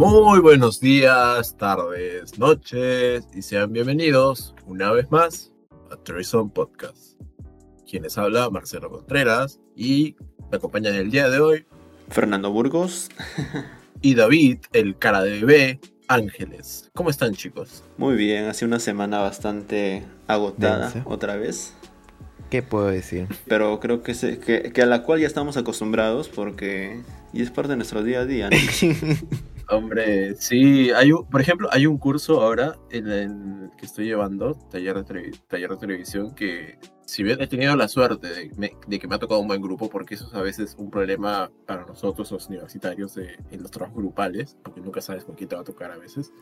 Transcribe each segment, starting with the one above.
Muy buenos días, tardes, noches y sean bienvenidos una vez más a Treason Podcast. Quienes habla Marcelo Contreras y me acompañan el día de hoy Fernando Burgos y David, el cara de bebé, Ángeles. ¿Cómo están chicos? Muy bien, hace una semana bastante agotada otra vez, ¿Qué puedo decir? pero creo que, se- que, que a la cual ya estamos acostumbrados porque y es parte de nuestro día a día. ¿no? Hombre, sí, hay un, por ejemplo, hay un curso ahora en el que estoy llevando, taller de, taller de televisión, que si bien he tenido la suerte de, me- de que me ha tocado un buen grupo, porque eso es a veces un problema para nosotros los universitarios de- en los trabajos grupales, porque nunca sabes con quién te va a tocar a veces.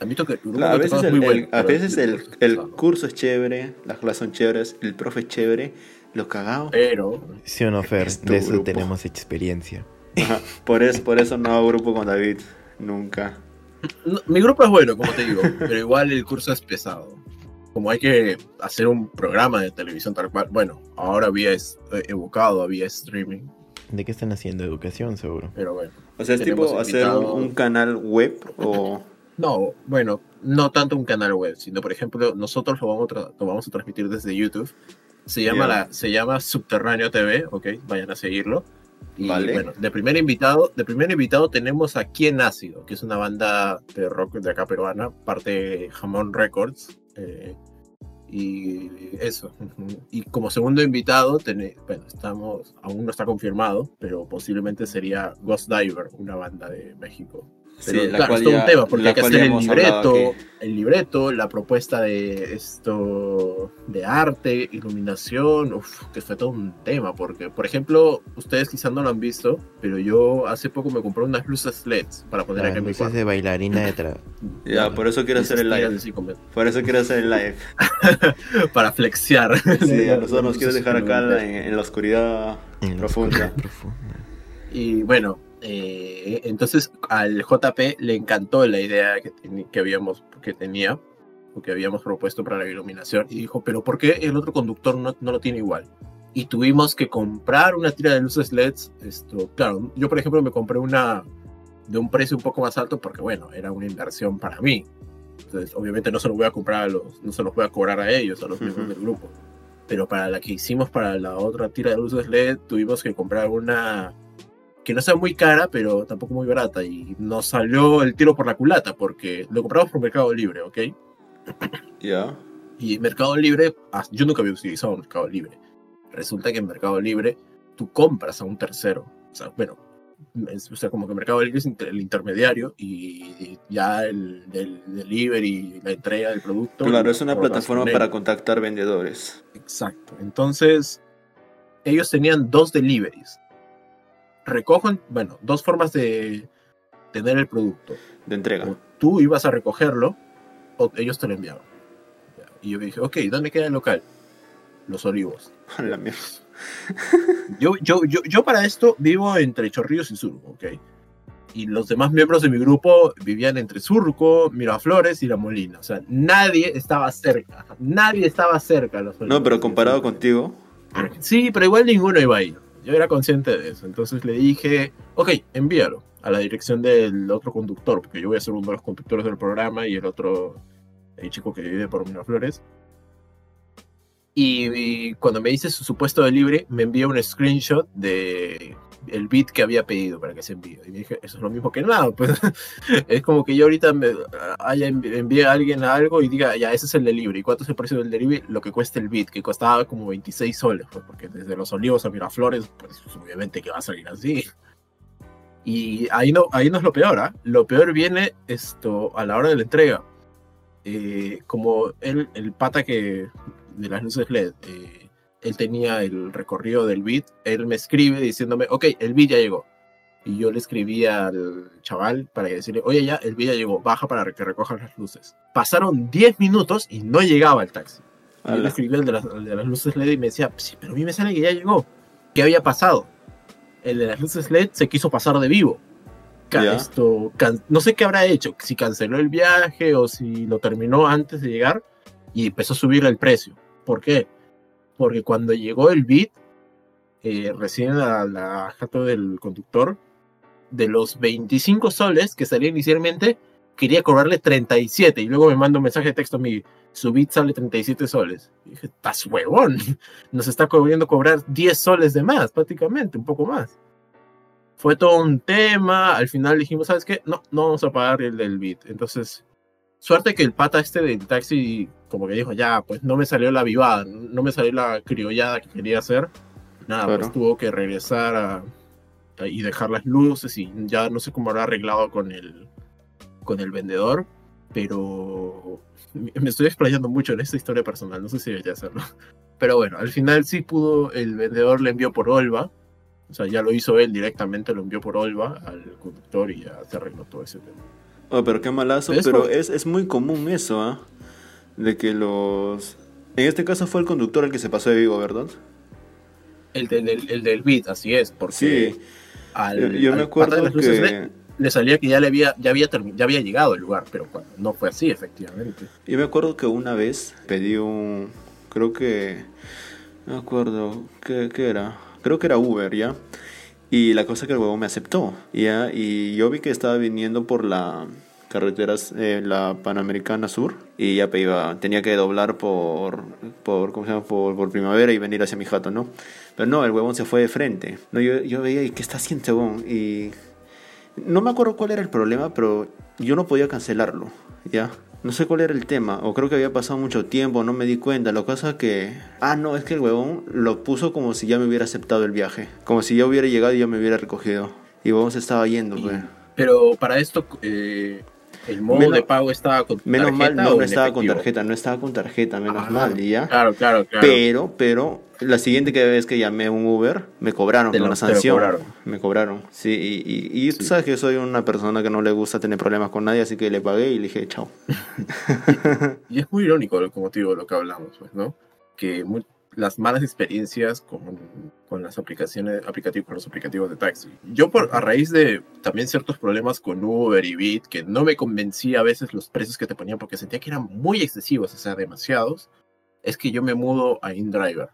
A mí toca, Claro, a veces, el, muy el- bueno, a veces el, curso es el curso es chévere, las clases son chéveres, el profe es chévere, lo cagado. Pero, Sí o no, Fer, de eso grupo. tenemos experiencia. Ajá, Por eso, por eso no hago grupo con David, nunca. no, mi grupo es bueno, como te digo, pero igual el curso es pesado. Como hay que hacer un programa de televisión tal cual, bueno, ahora había es- eh, evocado, había streaming, ¿De qué están haciendo? Educación, seguro. pero bueno. O sea, es tipo hacer un, canal web o... No, bueno, no tanto un canal web, sino por ejemplo, nosotros lo vamos a, tra- lo vamos a transmitir desde YouTube. Se llama, Ya. la, se llama Subterráneo TV, ok, vayan a seguirlo. Y Vale. bueno, de primer invitado, de primer invitado tenemos a Quien Ácido, que es una banda de rock de acá peruana, parte de Jamón Records. eh, y eso. Y como segundo invitado, bueno, estamos, aún no está confirmado, pero posiblemente sería Ghost Diver, una banda de México. Pero, Sí, la claro, cual es todo ya- un tema, porque hay que hacer ya el libreto, el libreto, la propuesta de esto, de arte, iluminación, uf, que fue todo un tema, porque, por ejemplo, ustedes quizás no lo han visto, pero yo hace poco me compré unas luces LEDs para poner Las acá en mi cuarto. de bailarina detrás. Ya, por eso quiero hacer el live. Por eso quiero hacer el live. para flexear. Sí, a nosotros nos quieres Luces dejar acá en, la oscuridad En la profunda. oscuridad profunda. Y bueno, eh, entonces al JP le encantó la idea que, que, habíamos, que tenía, o que habíamos propuesto para la iluminación, y dijo, pero ¿por qué el otro conductor no, no lo tiene igual? Y tuvimos que comprar una tira de luces LEDs. Esto, claro, yo por ejemplo me compré una de un precio un poco más alto porque bueno, era una inversión para mí. Entonces, obviamente no se los voy a comprar a los, no se los voy a cobrar a ellos, a los miembros Ujú. del grupo. Pero para la que hicimos para la otra tira de luces LED, tuvimos que comprar una que no sea muy cara, pero tampoco muy barata. Y nos salió el tiro por la culata, porque lo compramos por Mercado Libre, ¿ok? Ya. Y Mercado Libre, ah, yo nunca había utilizado Mercado Libre. Resulta que en Mercado Libre tú compras a un tercero. O sea, bueno, es- o sea, como que Mercado Libre es el intermediario y ya el del delivery la entrega del producto. Claro, es una plataforma para contactar vendedores. Exacto. Entonces, ellos tenían dos deliveries. Recogen, bueno, dos formas de tener el producto. De entrega. O tú ibas a recogerlo o ellos te lo enviaban. Y yo dije, ok, ¿dónde queda el local? Los Olivos. La mierda. Yo, yo, yo, yo para esto vivo entre Chorrillos y Surco, ok. Y los demás miembros de mi grupo vivían entre Surco, Miraflores y La Molina. O sea, nadie estaba cerca. Nadie estaba cerca. Los No, pero comparado contigo. Sí, pero igual ninguno iba a ir. Yo era consciente de eso. Entonces le dije, ok, envíalo a la dirección del otro conductor, porque yo voy a ser uno de los conductores del programa y el otro, el chico que vive por Miraflores. Y, y cuando me dice su supuesto delivery, me envía un screenshot de el bit que había pedido para que se envíe. Y dije, eso es lo mismo que nada. Pues es como que yo ahorita me haya envi- envíe a alguien algo y diga, ya, ese es el delivery. ¿Y cuánto es el precio del delivery? Lo que cuesta el bit, que costaba como 26 soles, pues, porque desde Los Olivos a Miraflores, pues obviamente que va a salir así. Y ahí no, ahí no es lo peor, ¿ah? Lo peor viene esto a la hora de la entrega. Eh, como él, el pata que de las luces LED, eh, él tenía el recorrido del beat, él me escribe diciéndome, ok, el beat ya llegó. Y yo le escribí al chaval para decirle, oye, ya, el beat ya llegó, baja para que recojan las luces. Pasaron 10 minutos y no llegaba el taxi. Y yo le escribí al de, las, al de las luces LED y me decía, sí, pero a mí me sale que ya llegó. ¿Qué había pasado? El de las luces LED se quiso pasar de vivo. Esto, no sé qué habrá hecho, si canceló el viaje o si lo terminó antes de llegar y empezó a subir el precio. ¿Por qué? Porque cuando llegó el beat, eh, recién a la jato del conductor, de los 25 soles que salían inicialmente, quería cobrarle 37 y luego me manda un mensaje de texto a mí, su bit sale 37 soles. Y dije, estás huevón, nos está queriendo cobrar 10 soles de más, prácticamente, un poco más. Fue todo un tema, al final dijimos, ¿sabes qué? No, no vamos a pagar el del bit. Entonces, suerte que el pata este del taxi como que dijo, ya, pues no me salió la vivada, no me salió la criollada que quería hacer. Nada, Claro. pues tuvo que regresar a, a- y dejar las luces y ya no sé cómo habrá arreglado con el, con el vendedor, pero me me estoy explayando mucho en esta historia personal, no sé si debería hacerlo. Pero bueno, al final sí pudo, el vendedor le envió por Olva, o sea, ya lo hizo él directamente, lo envió por Olva al conductor y ya se arregló todo ese tema. Oh, pero qué malazo, pero es, es muy común eso, ¿ah? De que los... En este caso fue el conductor el que se pasó de vivo, ¿verdad? El, del- el, el del beat, así es, porque Sí, al, yo, yo al me acuerdo de que... le, le salía que ya le había, ya había, ya había llegado el lugar, pero no fue así, efectivamente. Yo me acuerdo que una vez pedí un... Creo que... No me acuerdo. ¿Qué, qué era? Creo que era Uber, ¿ya? Y la cosa que el huevón me aceptó, ¿ya? Y yo vi que estaba viniendo por la carretera, eh, la Panamericana Sur. Y ya iba, tenía que doblar por, por, ¿cómo se llama? Por, por Primavera y venir hacia mi jato, ¿no? Pero no, el huevón se fue de frente. No, yo, yo veía, ¿y qué está haciendo este huevón? Y no me acuerdo cuál era el problema, pero yo no podía cancelarlo, ¿ya? No sé cuál era el tema, o creo que había pasado mucho tiempo, no me di cuenta. Lo que pasa es que... Ah, no, es que el huevón lo puso como si ya me hubiera aceptado el viaje. Como si ya hubiera llegado y ya me hubiera recogido. Y huevón se estaba yendo, pues. Pero para esto, eh, el modo Menos- de pago estaba con Menos mal, tarjeta no, no estaba con tarjeta, no estaba con tarjeta, menos Ah, mal, ¿y ya? Claro, claro, claro. Pero, pero, la siguiente que vez que llamé un Uber, me cobraron Te por lo- una sanción. cobraron. Me cobraron, sí. Y, y, y tú Sí. sabes que yo soy una persona que no le gusta tener problemas con nadie, así que le pagué y le dije, chao. Y es muy irónico, como te digo, lo que hablamos, pues, ¿no? Que mu- las malas experiencias con, con las aplicaciones, aplicativos, con los aplicativos de taxi. Yo por, a raíz de también ciertos problemas con Uber y Bit, que no me convencía a veces los precios que te ponían porque sentía que eran muy excesivos, o sea, demasiados, es que yo me mudo a InDriver.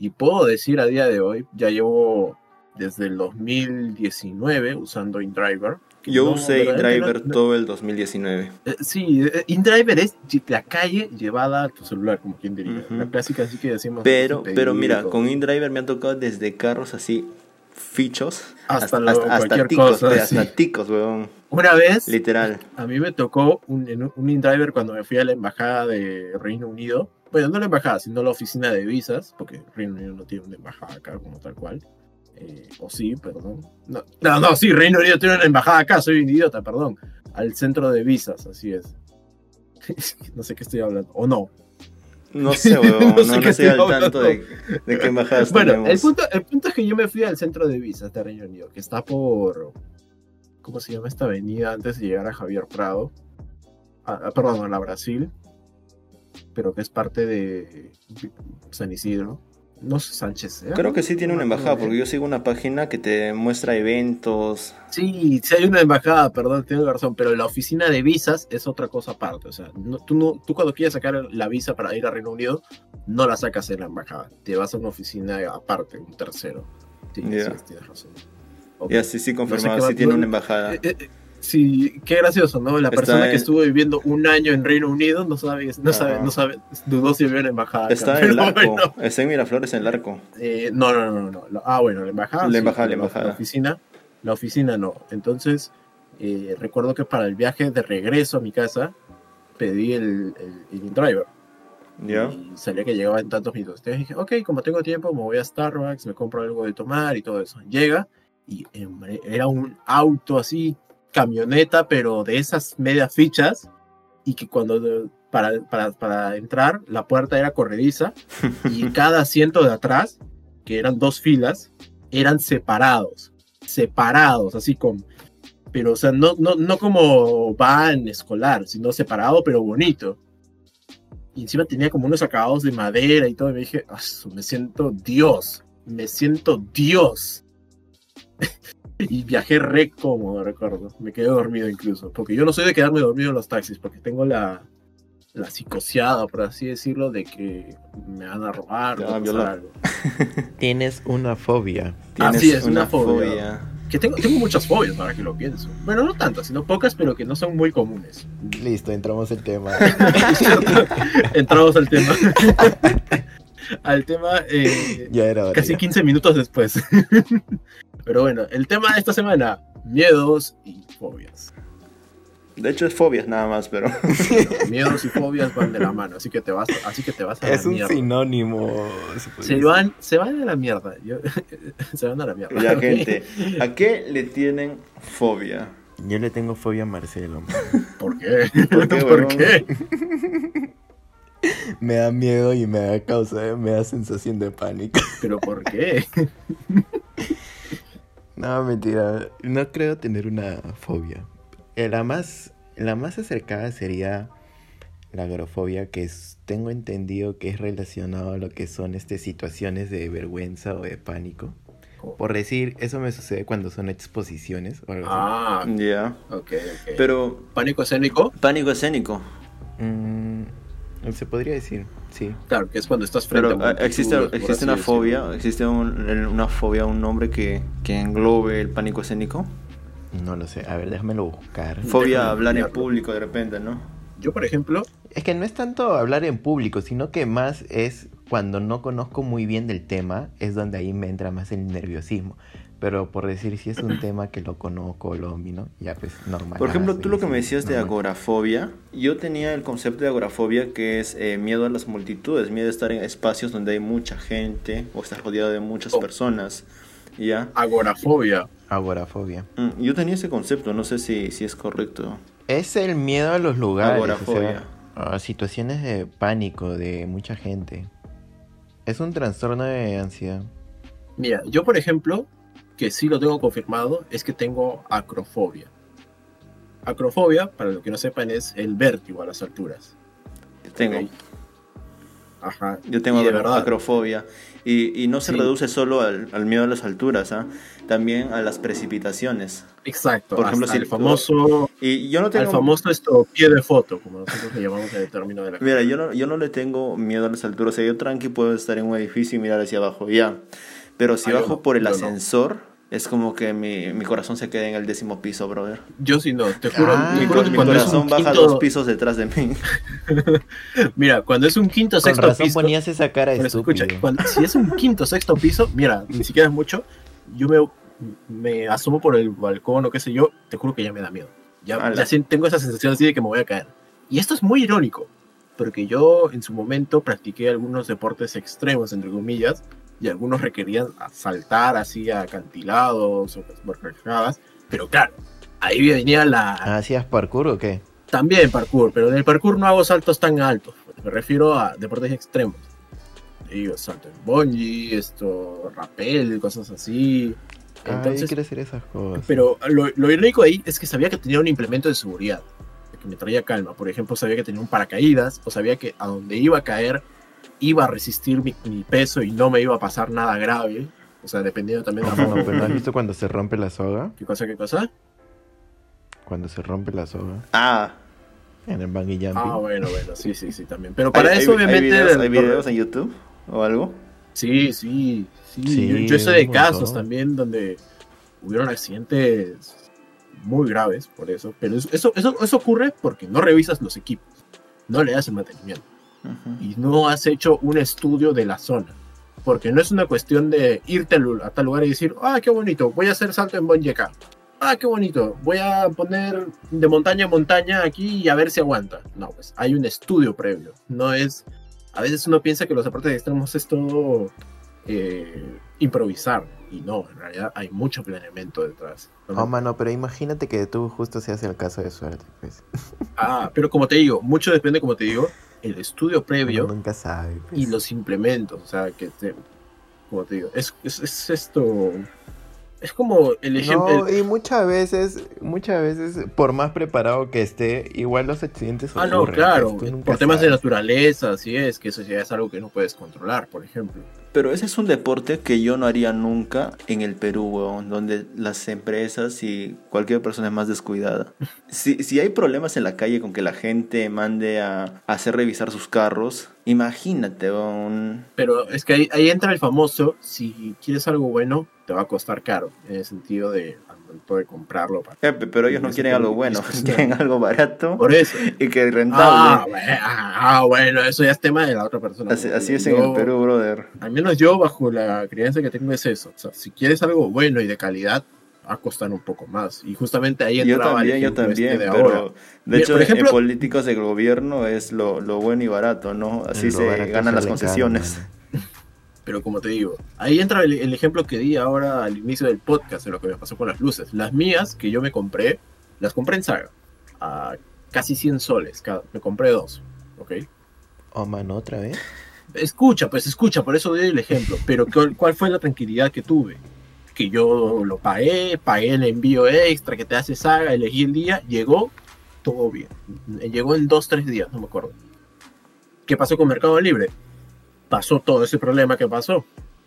Y puedo decir a día de hoy, ya llevo desde el 2019 usando InDriver. Yo no, usé InDriver no- todo el 2019. eh, Sí, eh, InDriver es la calle llevada a tu celular, como quien diría. Ujú. La clásica así que decimos. Pero, sin pero mira, pedido, con InDriver me han tocado desde carros así, fichos, Hasta lo- cualquier ticos, cosa, sí. hasta ticos, weón. Una vez, Literal. a mí me tocó un, un InDriver cuando me fui a la embajada de Reino Unido. Bueno, no la embajada, sino la oficina de visas, porque Reino Unido no tiene una embajada acá como tal cual. Eh, o sí, perdón. No, no, no, sí, Reino Unido tiene una embajada acá, soy un idiota, perdón. Al centro de visas, así es. no sé qué estoy hablando. O no, No sé, weón. No sé no qué estoy al tanto de, de qué embajadas Bueno, tenemos. el punto, el punto es que yo me fui al centro de visas de Reino Unido, que está por. ¿Cómo se llama esta avenida antes de llegar a Javier Prado? Ah, ah, perdón, a la Brasil, pero que es parte de San Isidro. No sé, Sánchez. ¿eh? Creo que sí tiene No una embajada, porque bien. yo sigo una página que te muestra eventos. Sí, sí hay una embajada, perdón, tienes razón, pero la oficina de visas es otra cosa aparte. O sea, no- tú, no, tú cuando quieres sacar la visa para ir a Reino Unido, no la sacas en la embajada, te vas a una oficina aparte, un tercero. Sí, Ya. sí, tienes razón. Ok. Ya, sí, sí, confirmado, va- sí tiene no- una embajada. Eh, eh, sí, qué gracioso, ¿no? La persona en- que estuvo viviendo un año en Reino Unido no sabe, no sabe, no sabe, dudó si había una embajada. acá. Está en el arco. bueno, Está en Miraflores, en el arco. eh, no, no, no, no, no. La- Ah, bueno, la embajada. La embajada, la embajada. oficina, la oficina no. Entonces, eh, recuerdo que para el viaje de regreso a mi casa pedí el, el. ¿Ya? Y salía que llegaba en tantos minutos. Entonces dije, ok, como tengo tiempo, me voy a Starbucks, me compro algo de tomar y todo eso. Llega y era un auto así, camioneta, pero de esas medias fichas. Y que cuando para, para, para entrar, la puerta era corrediza y cada asiento de atrás, que eran dos filas, eran separados. Separados, así con. Pero, o sea, no, no, no como van escolar, sino separado, pero bonito y encima tenía como unos acabados de madera y todo, y me dije, "Ah, me siento Dios, me siento Dios. Y viajé re cómodo, recuerdo, me quedé dormido incluso, porque yo no soy de quedarme dormido en los taxis, porque tengo la, la psicoseada, por así decirlo, de que me van a robar van a violar. algo. Tienes una fobia. Tienes Así es, una una fobia. fobia. Que tengo, tengo muchas fobias ahora que lo pienso. Bueno, no tantas, sino pocas, pero que no son muy comunes. Listo, entramos al tema. Entramos al tema. al tema eh, ya era hora. casi ya. 15 minutos después. Pero bueno, el tema de esta semana, miedos y fobias. De hecho es fobias nada más, pero... Miedos y fobias van de la mano, así que te vas, así que te vas a Es la un mierda. sinónimo. se van, se van a la mierda. Yo- se van a la mierda. Ya, gente, ¿a qué le tienen fobia? Yo le tengo fobia a Marcelo. ¿Por qué? ¿Por qué, ¿Por qué? Me da miedo y me da causa, me da sensación de pánico. ¿Pero por qué? No, mentira. No creo tener una fobia. Eh, La más, la más acercada sería la agorafobia, que es, tengo entendido que es relacionado a lo que son este, situaciones de vergüenza o de pánico. Por decir, eso me sucede cuando son exposiciones o algo así. Ah, Ya. ok, ok. Pero, ¿Pánico escénico? pánico escénico. Mm, se podría decir, sí. Claro, que es cuando estás frente Pero a existe, multitudes, por existe así una decirlo. fobia, existe un- una fobia, un nombre que, que englobe el pánico escénico. No lo sé. A ver, déjamelo buscar. Fobia a hablar en público de repente, ¿no? Yo, por ejemplo, Es que no es tanto hablar en público, sino que más es cuando no conozco muy bien del tema, es donde ahí me entra más el nerviosismo. Pero por decir si es un tema que lo conozco, lo domino, ya pues normal. Por ejemplo, tú lo que me decías de agorafobia, yo tenía el concepto de agorafobia que es eh, miedo a las multitudes, miedo a estar en espacios donde hay mucha gente o estar rodeado de muchas Oh. personas. ¿Ya? agorafobia. Agorafobia. Mm, Yo tenía ese concepto, no sé si, si es correcto. Es el miedo a los lugares, o Agorafobia. sea, a situaciones de pánico de mucha gente. Es un trastorno de ansiedad. Mira, yo, por ejemplo, que sí lo tengo confirmado, es que tengo acrofobia. Acrofobia, para los que no sepan, es el vértigo a las alturas. Tengo. Ajá. Yo tengo Y de verdad, acrofobia. Y, y no se Sí. reduce solo al, al miedo a las alturas, ¿ah? también a las precipitaciones. Exacto. Por ejemplo, si el famoso, Y yo no tengo... el famoso esto, pie de foto, como nosotros le llamamos en el término de la Mira, yo no, yo no le tengo miedo a las alturas. O sea, yo tranqui puedo estar en un edificio y mirar hacia abajo, ya. Pero si bajo no, por el no. Es como que mi, mi corazón se queda en el décimo piso, brother. Yo sí no, te juro, Ah, te juro que mi corazón baja quinto, dos pisos detrás de mí. mira, cuando es un quinto Con sexto razón piso, ponías esa cara escucha, cuando- si es un quinto sexto piso, mira, ni siquiera es mucho, yo me, me asomo por el balcón o qué sé yo, te juro que ya me da miedo. Ya, ya tengo esa sensación así de que me voy a caer. Y esto es muy irónico, porque yo en su momento practiqué algunos deportes extremos, entre comillas, y algunos requerían saltar así a acantilados o cascadas, pero claro, ahí venía la, ¿Hacías parkour o qué? también parkour, pero en el parkour no hago saltos tan altos. Me refiero a deportes extremos. Digo, salto en bungee, esto, rappel, cosas así. Entonces, Entonces, quiero hacer esas cosas. pero lo, lo irónico ahí es que sabía que tenía un implemento de seguridad, que me traía calma. Por ejemplo, sabía que tenía un paracaídas, o sabía que a donde iba a caer iba a resistir mi, mi peso y no me iba a pasar nada grave. O sea, dependiendo también de la forma. pero ¿no has visto cuando se rompe la soga? ¿Qué cosa, qué cosa? Cuando se rompe la soga Ah, en el bungee jumping. Ah, bueno, bueno, sí, sí, sí, también. Pero para ¿hay- eso, hay- obviamente. ¿Hay videos, el- hay videos en YouTube o algo? Sí, sí, sí. Sí, yo, yo sé de casos montón. también donde hubieron accidentes muy graves por eso. Pero eso, eso, eso, eso ocurre porque no revisas los equipos, no le das el mantenimiento Y no has hecho un estudio de la zona. Porque no es una cuestión de irte a tal lugar y decir, ah, qué bonito, voy a hacer salto en acá. Ah, qué bonito, voy a poner de montaña a montaña aquí y a ver si aguanta. No, pues hay un estudio previo. No es. A veces uno piensa que los deportes extremos es todo eh, improvisar. Y no, en realidad hay mucho planeamiento detrás. Oh, mano, pero imagínate que tú justo seas el caso de suerte, pues. Ah, pero como te digo, mucho depende, como te digo, el estudio previo. Uno nunca sabe. pues. y los implementos, o sea, que te, como te digo, es, es, es esto, es como el ejemplo, No, y muchas veces, muchas veces, por más preparado que esté, igual los accidentes ah, no, ocurren, claro, pues, por temas de naturaleza, así es, que eso ya es algo que no puedes controlar, por ejemplo. Pero ese es un deporte que yo no haría nunca en el Perú, weón, donde las empresas y cualquier persona es más descuidada. Si, si hay problemas en la calle con que la gente mande a, a hacer revisar sus carros Imagínate, un... Pero es que ahí, ahí entra el famoso, si quieres algo bueno, te va a costar caro, en el sentido de momento de comprarlo. para- Eh, pero ellos no quieren algo bueno, quieren algo barato Por eso. y que Ah, rentable. bueno, ah, bueno, eso ya es tema de la otra persona. así, así es en Yo- el Perú, brother. Al menos yo, bajo la crianza que tengo, es eso. O sea, si quieres algo bueno y de calidad, va a costar un poco más. Y justamente ahí Yo entraba el también, yo ejemplo este también, de pero ahora. de hecho por ejemplo- en políticos del gobierno es lo, lo bueno y barato, ¿no? Así se ganan las concesiones. Pero como te digo, ahí entra el, el ejemplo que di ahora al inicio del podcast de lo que me pasó con las luces. Las mías que yo me compré, las compré en Saga. A casi 100 soles. cada- me compré dos. ¿Ok? Oh, mano, otra vez. Escucha, pues escucha, por eso doy el ejemplo. Pero ¿cuál, cuál fue la tranquilidad que tuve? Que yo lo pagué, pagué el envío extra que te hace Saga, elegí el día, llegó, todo bien. Llegó en dos, tres días, no me acuerdo. ¿Qué pasó con Mercado Libre? Pasó todo ese problema que pasó.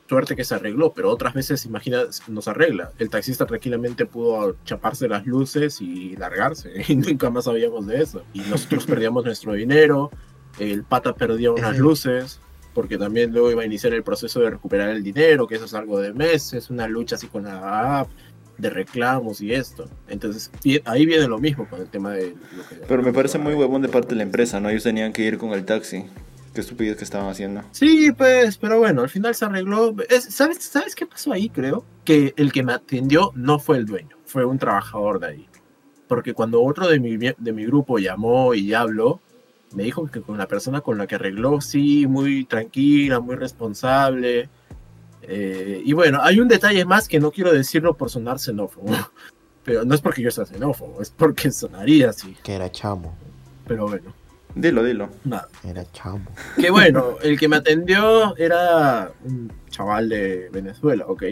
Suerte que se arregló, pero otras veces, imagina, no se arregla. El taxista tranquilamente pudo chaparse las luces y largarse. Y nunca más sabíamos de eso. Y nosotros perdíamos nuestro dinero. El pata perdía unas luces porque también luego iba a iniciar el proceso de recuperar el dinero, que eso es algo de meses, una lucha así con la app, de reclamos y esto. Entonces, ahí viene lo mismo con el tema de... lo que- Pero me parece muy huevón de parte de la empresa, ¿no? Ellos tenían que ir con el taxi. Qué estupidez que estaban haciendo. Sí, pues, pero bueno, al final se arregló. Es- ¿sabes, ¿Sabes qué pasó ahí, creo? Que el que me atendió no fue el dueño, fue un trabajador de ahí. Porque cuando otro de mi, de mi grupo llamó y ya habló, me dijo que con la persona con la que arregló, sí, muy tranquila, muy responsable. Eh, y bueno, hay un detalle más que no quiero decirlo por sonar xenófobo. Pero no es porque yo sea xenófobo, es porque sonaría así. Que era chamo. Pero bueno, Dilo, dilo. nada. Era chamo. Que bueno, el que me atendió era un chaval de Venezuela, ok.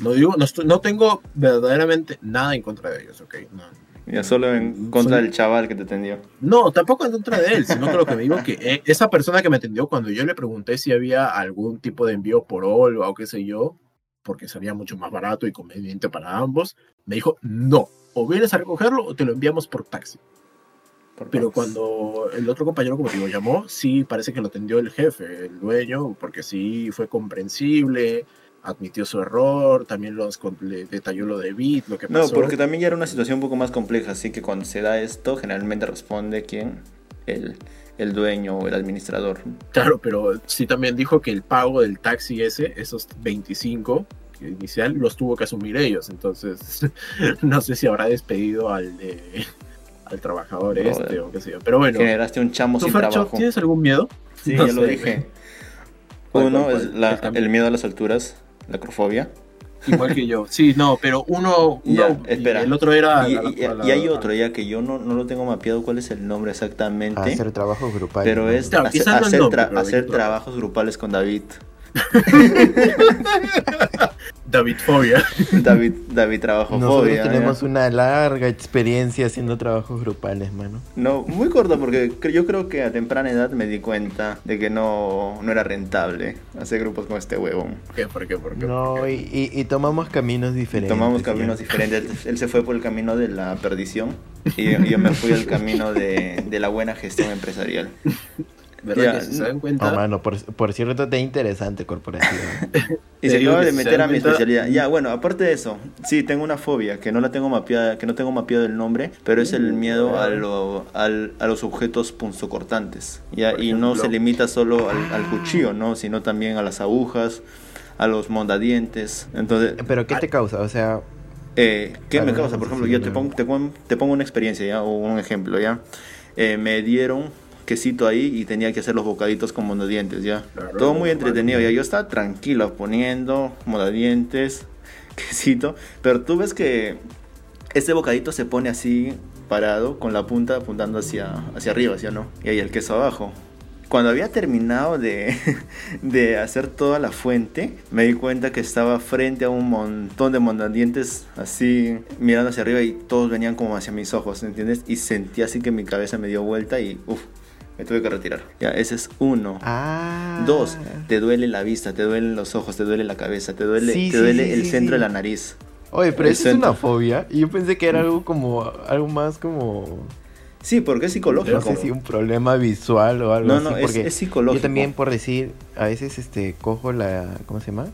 No digo, no, estoy- no tengo verdaderamente nada en contra de ellos, ok. No, Ya solo en contra Soy- del chaval que te atendió. No, tampoco en contra de él, sino que lo que me digo que eh, esa persona que me atendió, cuando yo le pregunté si había algún tipo de envío por Olva o qué sé yo, porque sería mucho más barato y conveniente para ambos, me dijo, no, o vienes a recogerlo o te lo enviamos por taxi. Pero cuando el otro compañero, como te digo, llamó, sí parece que lo atendió el jefe, el dueño, porque sí fue comprensible, admitió su error, también los, le detalló lo de Bit, lo que No, pasó. porque también ya era una situación un poco más compleja, así que cuando se da esto, generalmente responde quién, el, el dueño o el administrador. Claro, pero sí también dijo que el pago del taxi ese, esos 25 que inicial, los tuvo que asumir ellos. Entonces, no sé si habrá despedido al de- al trabajador Joder. este o qué sé yo. Pero bueno, Generaste un chamo ¿tú, sin Fercho, trabajo. tienes algún miedo? Sí, No ya lo sé. dije. ¿Cuál, Uno cuál, es la- El miedo a las alturas, la acrofobia. Igual que yo. Sí, no, pero uno, Ya, uno y espera. el otro era... Y, la- la- y hay otro ya que yo no, no lo tengo mapeado cuál es el nombre exactamente. Hacer trabajos grupales. Pero es Claro, hacer, hacer nombre, tra- pero hacer trabajos grupales con David. David Fobia. David, David trabajofobia. Nosotros ¿ya? tenemos una larga experiencia haciendo trabajos grupales, mano. No, muy corto porque yo creo que a temprana edad me di cuenta de que no, no era rentable hacer grupos con este huevón. ¿Qué? ¿Por qué? ¿Por qué? No, ¿Por y, qué? y- y tomamos caminos diferentes. Tomamos caminos diferentes. Él, él se fue por el camino de la perdición y yo, yo me fui al camino de, de la buena gestión empresarial. ¿Verdad Ya, que si se dan Oh, cuenta? mano, por, por cierto, te interesante corporativo. Y se acaba de meter a mi especialidad. Ya, bueno, aparte de eso, sí, tengo una fobia que no la tengo mapeada, que no tengo mapeado el nombre, pero es el miedo a, lo- al- a los objetos punzocortantes. Ya, Por y no ejemplo. se limita solo al, al cuchillo, ¿no? Sino también a las agujas, a los mondadientes. Entonces, Pero ¿qué te causa? O sea, eh, ¿qué me causa? Por ejemplo, yo te pongo, te, pongo, te pongo una experiencia, ¿ya? O un ejemplo, ¿ya? Eh, me dieron quesito ahí y tenía que hacer los bocaditos con mondadientes, ¿ya? Claro, Todo muy entretenido, ¿ya? Yo estaba tranquilo poniendo mondadientes, quesito, pero tú ves que este bocadito se pone así parado, con la punta apuntando hacia, hacia arriba, ¿sí o no? Y ahí el queso abajo. Cuando había terminado de, de hacer toda la fuente, me di cuenta que estaba frente a un montón de mondadientes así mirando hacia arriba y todos venían como hacia mis ojos, ¿entiendes? Y sentí así que mi cabeza me dio vuelta y uff, me tuve que retirar. Ya, ese es uno. ah. Dos, te duele la vista, te duelen los ojos, te duele la cabeza, te duele, Sí, te sí, duele sí, el sí, centro sí. de la nariz. Oye, pero eso es una fobia. Y yo pensé que era algo como, algo más como... Sí, porque es psicológico. No sé si un problema visual o algo No, así. no, es, porque es psicológico. Yo también, por decir, a veces este cojo la. ¿Cómo se llama?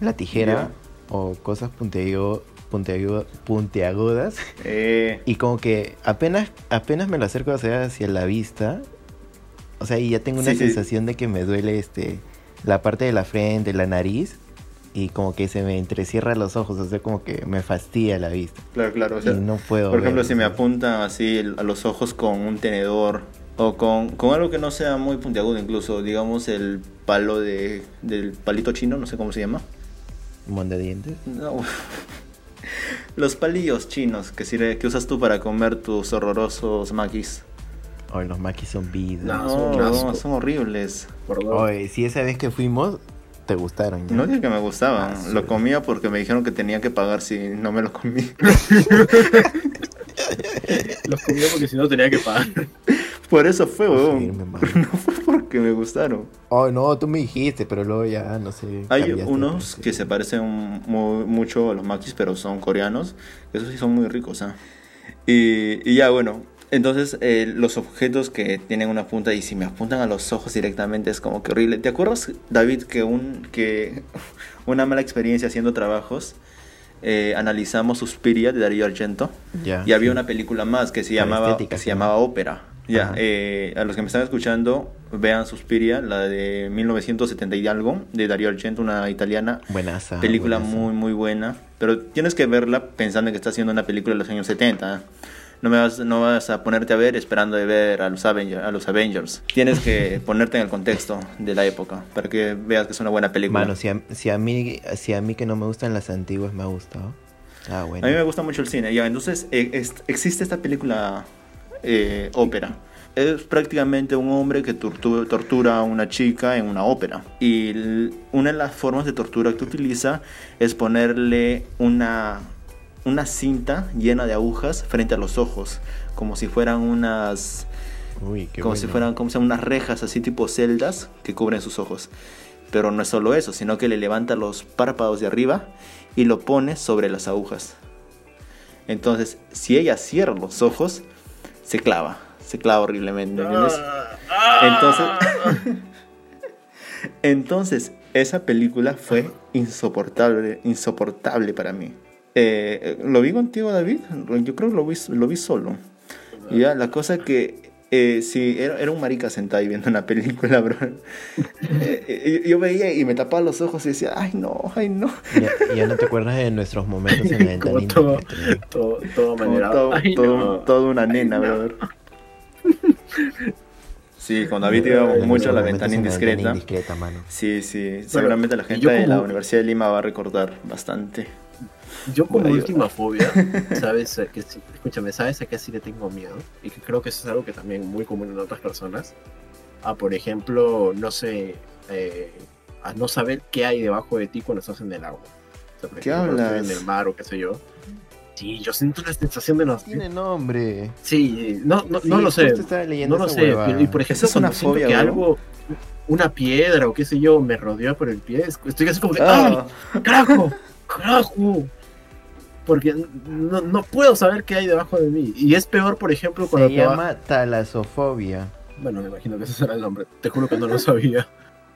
La tijera o cosas puntiagudo- puntiagudo- puntiagudas. Eh, Y como que apenas, apenas me lo acerco hacia, hacia la vista. O sea, y ya tengo una Sí, sí. sensación de que me duele este la parte de la frente, la nariz. Y como que se me entrecierran los ojos. O sea, como que me fastidia la vista. claro, claro. O sea, y no puedo. por ejemplo, ver, si me apuntan así a los ojos con un tenedor o con, con algo que no sea muy puntiagudo, incluso, digamos, el palo de, del palito chino, no sé cómo se llama. ¿Mon de dientes? No. Los palillos chinos que, sirve, que usas tú para comer tus horrorosos maquis. Ay, los maquis son vida. No, No, son no, son horribles. Oye, si esa vez que fuimos, te gustaron. ¿ya? No dije que me gustaban, Ah, lo comía porque me dijeron que tenía que pagar si no me lo comí. Los comía porque si no tenía que pagar. Por eso fue, weón. No fue porque me gustaron. Oh, no, tú me dijiste, pero luego ya, no sé. Hay unos que se parecen mu- mucho a los maquis, pero son coreanos. Esos sí son muy ricos, ¿ah? Y, y ya, bueno. Entonces, eh, los objetos que tienen una punta y si me apuntan a los ojos directamente es como que horrible. ¿Te acuerdas, David, que, un, que una mala experiencia haciendo trabajos? eh, analizamos Suspiria de Darío Argento Ya, y había sí. una película más que se llamaba, estética, que se llamaba Ópera. Ya, eh, a los que me están escuchando, vean Suspiria, la de 1970 y algo, de Darío Argento, una italiana. Buenaza. película buenaza. muy, muy buena. Pero tienes que verla pensando en que está haciendo una película de los años 70. No, me vas, no vas a ponerte a ver esperando de ver a los, Avenger- a los Avengers. Tienes que ponerte en el contexto de la época para que veas que es una buena película. Mano, si a, si, a mí, si a mí que no me gustan las antiguas me ha gustado. Ah, bueno. A mí me gusta mucho el cine. Ya, entonces eh, es- existe esta película eh, ópera. Es prácticamente un hombre que tortu- tortura a una chica en una ópera. Y una de las formas de tortura que utiliza es ponerle una, una cinta llena de agujas frente a los ojos. Como si fueran unas. Uy, qué como bueno. si fueran como si unas rejas así tipo celdas que cubren sus ojos. Pero no es solo eso, sino que le levanta los párpados de arriba y lo pone sobre las agujas. Entonces, si ella cierra los ojos, se clava, se clava horriblemente. ¿entiendes? Entonces, entonces esa película fue insoportable, insoportable para mí. Eh, ¿Lo vi contigo, David? Yo creo que lo vi, lo vi solo. Y ya, la cosa que eh, sí, era, era un marica sentado ahí viendo una película, bro. Eh, eh, yo veía y me tapaba los ojos y decía, ay no, ay no. Ya, ya no te acuerdas de nuestros momentos en la ventana todo, indiscreta. todo, todo Como manera. todo, Ay, todo- no. todo una nena, brother. Sí, con David iba Nuestros mucho a la ventana en indiscreta. indiscreta, mano. Sí, sí, seguramente la gente de la Universidad de Lima va a recordar bastante. Yo como yo- última fobia, ¿sabes? a qué sí- escúchame, ¿sabes a qué sí le tengo miedo? Y que creo que eso es algo que también muy común en otras personas. A, por ejemplo, no sé, eh, a no saber qué hay debajo de ti cuando estás en el agua. O sea, por ¿Qué ejemplo, hablas? en el mar o qué sé yo. Sí, yo siento una sensación de los... Tiene nombre. Sí, no, no, Sí, no lo sé. No lo sé, y por ejemplo, es una cuando siento fobia, que ¿no? algo, una piedra o qué sé yo, me rodea por el pie, es- estoy así como de, Ah, ¡ay, carajo! ¡Carajo! Porque no, no puedo saber qué hay debajo de mí. Y es peor, por ejemplo, cuando Se te va- llama talasofobia. Bueno, me imagino que ese será el nombre. Te juro que no lo sabía.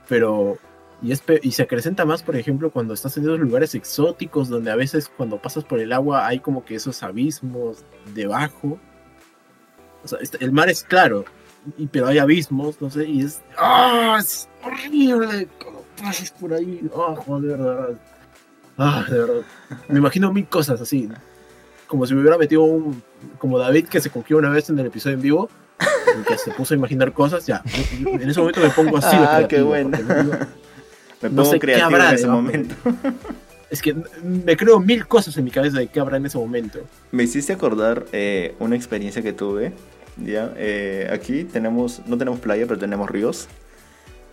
Pero... Y, es pe- y se acrecenta más, por ejemplo, cuando estás en esos lugares exóticos donde a veces cuando pasas por el agua hay como que esos abismos debajo. O sea, este- el mar es claro, y, pero hay abismos, no sé, y es... ¡Ah! Es horrible cuando pasas por ahí. ¡Ah, joder, de verdad! ¡Ah, de verdad! Me imagino mil cosas así. Como si me hubiera metido un... Como David que se cogió una vez en el episodio en vivo, y que se puso a imaginar cosas, ya. En ese momento me pongo así. Ah, qué bueno. me no pongo sé qué creativo habrá en ese momento. Es que me creo mil cosas en mi cabeza de qué habrá en ese momento. Me hiciste acordar eh, una experiencia que tuve. Ya, Eh, aquí tenemos, no tenemos playa, pero tenemos ríos.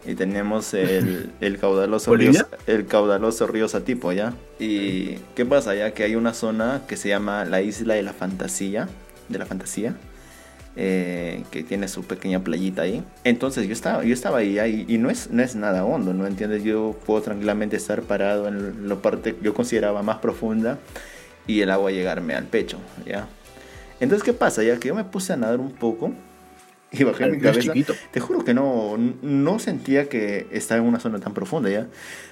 Y tenemos el, el caudaloso río, el caudaloso río Satipo, ¿ya? Y ¿qué pasa? Ya que hay una zona que se llama la isla de la fantasía, de la fantasía, eh, que tiene su pequeña playita ahí. Entonces yo estaba, yo estaba ahí, ahí, y no es, no es nada hondo, ¿no entiendes? Yo puedo tranquilamente estar parado en la parte que yo consideraba más profunda y el agua llegarme al pecho, ¿ya? Entonces, ¿qué pasa? Ya que yo me puse a nadar un poco y bajé Al mi cabeza. chiquito. Te juro que no, no sentía que estaba en una zona tan profunda ya.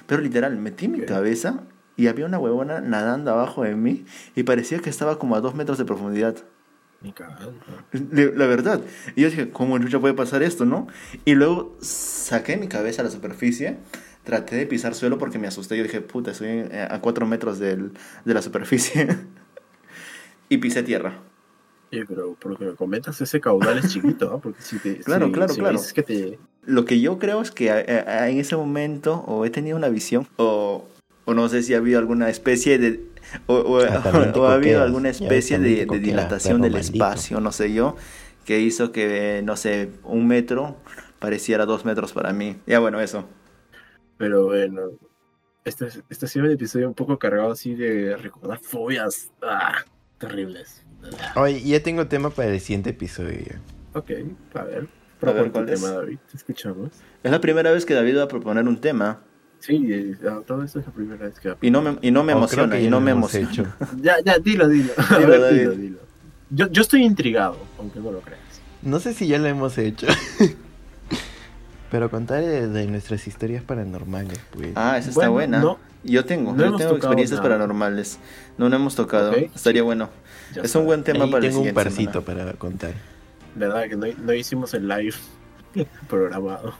Pero literal, metí mi cabeza y había una huevona nadando abajo de mí y parecía que estaba como a dos metros de profundidad. La verdad. Y yo dije, ¿cómo en lucha puede pasar esto, no? Y luego saqué mi cabeza a la superficie, traté de pisar suelo porque me asusté. Yo dije, puta, estoy en- a cuatro metros del- de la superficie. y pisé tierra. Oye, pero por lo que me comentas, ese caudal es chiquito. Porque si te. Claro, si- claro, si claro. dices que te. Lo que yo creo es que a- a- en ese momento o he tenido una visión o, o no sé si ha habido alguna especie de... O, o- Ah, o ha habido alguna especie de, dilatación del maldito. espacio, no sé yo, que hizo que, no sé, un metro pareciera dos metros para mí. Ya bueno, eso. Pero bueno. Este, este ha sido un episodio un poco cargado así de recordar fobias. Ah, terribles. Oye, ya tengo tema para el siguiente episodio. ok, a ver. A Propon tu ¿cuál es? tema, David. Te escuchamos. Es la primera vez que David va a proponer un tema Sí, eh, ah, todo esto es la primera vez que. y no me, y no me Oh, emociona, y no me hemos emociona. hecho. Ya, ya, dilo, dilo. A Dilo, ver, dilo, dilo. Yo, yo estoy intrigado, aunque no lo creas. No sé si ya lo hemos hecho. Pero contar de, de nuestras historias paranormales, pues. Ah, esa está Bueno, buena. no. yo tengo, no yo tengo experiencias nada. paranormales. No, no hemos tocado. Estaría bueno. Ya es un buen tema Ahí para el tengo un parcito semana. para contar. ¿Verdad? Que no, no hicimos el live programado.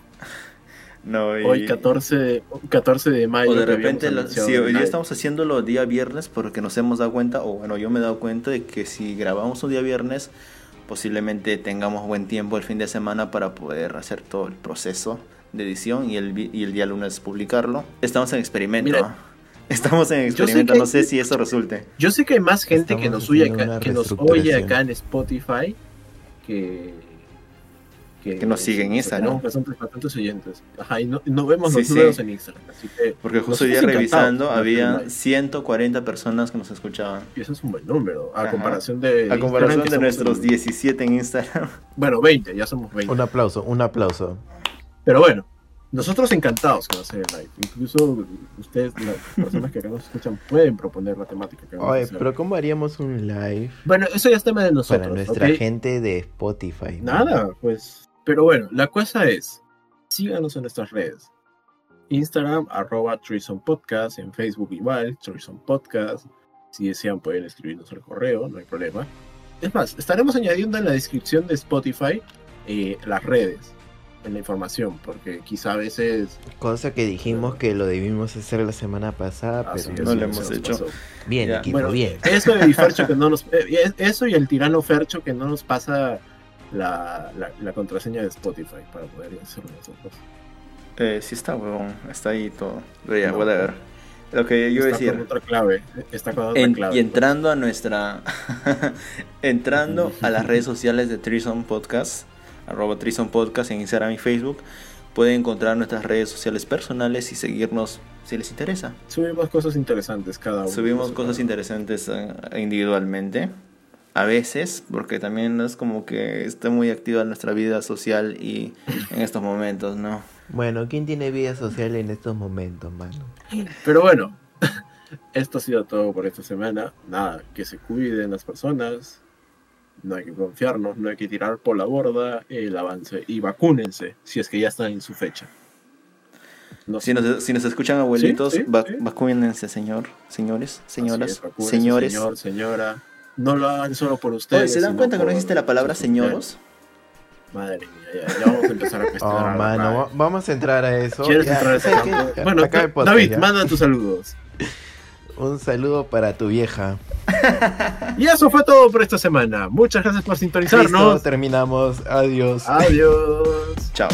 No, y- Hoy, 14 de, 14 de mayo. O de repente, si el hoy día estamos haciéndolo día viernes porque nos hemos dado cuenta, o bueno, yo me he dado cuenta de que si grabamos un día viernes, posiblemente tengamos buen tiempo el fin de semana para poder hacer todo el proceso de edición y el, vi- y el día lunes publicarlo. Estamos en experimento. Mira, ¿ah? Estamos en experimento, no sé si eso resulte. Yo sé que hay más gente que nos, oye acá, que nos oye acá en Spotify que. Que nos sigue en Instagram. Tenemos bastantes, bastantes oyentes. Ajá, y no, no vemos Sí, los sí. números en Instagram. Así que. Porque justo hoy Nosotros día encantados revisando había live. 140 personas que nos escuchaban. y eso es un buen número. A Ajá. comparación de. A comparación de nuestros un- 17 en Instagram. Bueno, 20, ya somos 20. Un aplauso, un aplauso. Pero bueno, nosotros encantados con hacer el live. Incluso ustedes, las personas que acá nos escuchan, pueden proponer la temática que vamos a Oye, hacer. pero ¿cómo haríamos un live Bueno, eso ya es tema de nosotros. para nuestra gente de Spotify? ¿no? Nada, pues. Pero bueno, la cosa es, síganos en nuestras redes. Instagram, arroba Treason Podcast, en Facebook igual, Treason Podcast. Si desean pueden escribirnos al correo, no hay problema. Es más, estaremos añadiendo en la descripción de Spotify eh, las redes, en la información, porque quizá a veces... Cosa que dijimos que lo debimos hacer la semana pasada, así pero no lo hemos hecho. pasó. bien, equipo, Bueno, bien. Eso y Fercho que no nos... eh, eso y el tirano Fercho que no nos pasa la, la, la contraseña de Spotify para poder hacerlo nosotros. Eh, sí está, huevón. Está ahí todo. Ya, No. whatever. Lo que yo iba a decir. con otra clave. Está con otra En- clave. y entrando a nuestra. entrando a las redes sociales de Trison Podcast, arroba Trison Podcast en Instagram y Facebook, pueden encontrar nuestras redes sociales personales y seguirnos si les interesa. Subimos cosas interesantes cada uno. Subimos cosas interesantes eh, individualmente. A veces, porque también es como que está muy activa nuestra vida social y en estos momentos, ¿no? Bueno, ¿quién tiene vida social en estos momentos, mano? Pero bueno, esto ha sido todo por esta semana. Nada, que se cuiden las personas. No hay que confiarnos, no hay que tirar por la borda el avance. Y vacúnense si es que ya están en su fecha. No Si nos, si nos escuchan abuelitos, Sí, sí, va- sí. vacúnense, señor, señores, señoras, es, señores. Señor, señora. No lo hagan solo por ustedes. Oye, ¿se dan cuenta que no existe la palabra señoros? Madre mía, ya, ya vamos a empezar a Oh, cuestionar. mano, va- vamos a entrar a eso. ¿Quieres Ya, entrar a ese Bueno, podcast, David, ya. manda tus saludos. Un saludo para tu vieja. Y eso fue todo por esta semana. Muchas gracias por Listo, sintonizarnos. terminamos. Adiós. Adiós. Chao.